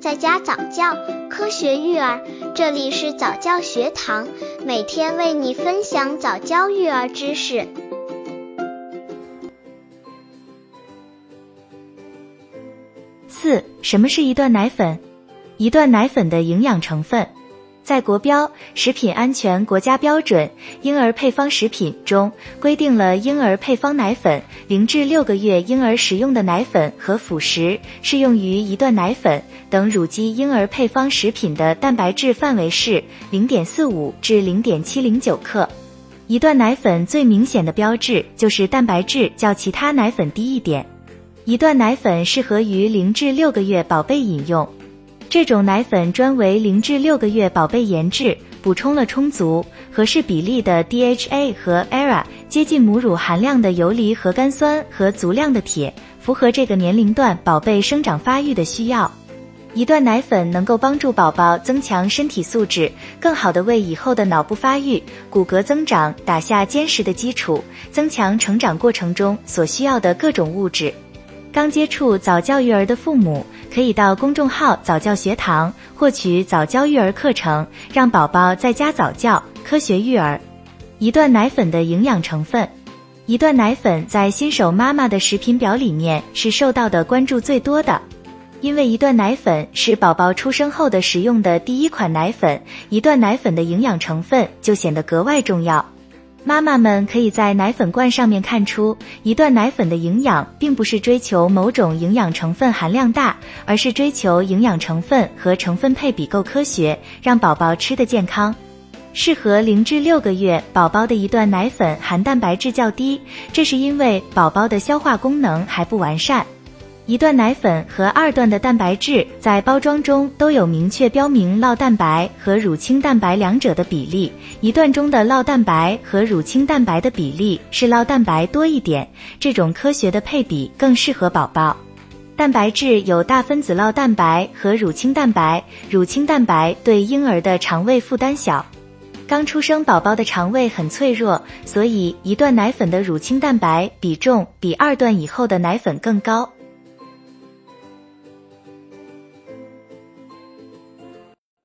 在家早教，科学育儿，这里是早教学堂，每天为你分享早教育儿知识。四，什么是一段奶粉？一段奶粉的营养成分。在国标《食品安全国家标准·婴儿配方食品》中规定了婴儿配方奶粉零至六个月婴儿食用的奶粉和辅食适用于一段奶粉等乳基婴儿配方食品的蛋白质范围是零点四五至零点七零九克。一段奶粉最明显的标志就是蛋白质较其他奶粉低一点。一段奶粉适合于零至六个月宝贝饮用。这种奶粉专为零至六个月宝贝研制，补充了充足、合适比例的 DHA 和 ERA，接近母乳含量的游离核苷酸和足量的铁，符合这个年龄段宝贝生长发育的需要。一段奶粉能够帮助宝宝增强身体素质，更好的为以后的脑部发育、骨骼增长打下坚实的基础，增强成长过程中所需要的各种物质。刚接触早教育儿的父母。可以到公众号早教学堂获取早教育儿课程，让宝宝在家早教，科学育儿。一段奶粉的营养成分，一段奶粉在新手妈妈的食品表里面是受到的关注最多的，因为一段奶粉是宝宝出生后的使用的第一款奶粉，一段奶粉的营养成分就显得格外重要。妈妈们可以在奶粉罐上面看出，一段奶粉的营养并不是追求某种营养成分含量大，而是追求营养成分和成分配比够科学，让宝宝吃得健康。适合零至六个月宝宝的一段奶粉含蛋白质较低，这是因为宝宝的消化功能还不完善。一段奶粉和二段的蛋白质在包装中都有明确标明酪蛋白和乳清蛋白两者的比例。一段中的酪蛋白和乳清蛋白的比例是酪蛋白多一点，这种科学的配比更适合宝宝。蛋白质有大分子酪蛋白和乳清蛋白，乳清蛋白对婴儿的肠胃负担小。刚出生宝宝的肠胃很脆弱，所以一段奶粉的乳清蛋白比重比二段以后的奶粉更高。